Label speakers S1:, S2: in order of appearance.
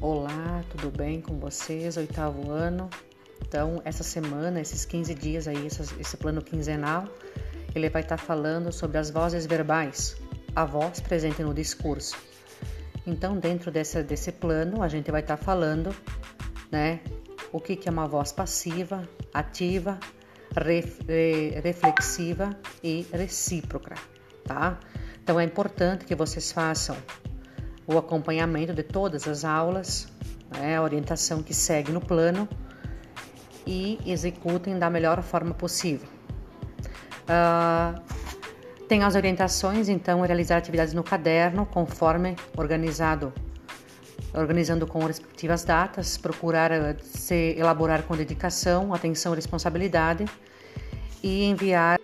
S1: Olá, tudo bem com vocês? Oitavo ano. Então, essa semana, esses 15 dias aí, esse plano quinzenal, ele vai estar falando sobre as vozes verbais, a voz presente no discurso. Então, dentro desse, desse plano, a gente vai estar falando, né, o que, que é uma voz passiva, ativa, ref, reflexiva e recíproca, tá? Então, é importante que vocês façam o acompanhamento de todas as aulas, né, a orientação que segue no plano e executem da melhor forma possível. Uh, tem as orientações, então, realizar atividades no caderno, conforme organizado, organizando com respectivas datas, procurar uh, se elaborar com dedicação, atenção e responsabilidade e enviar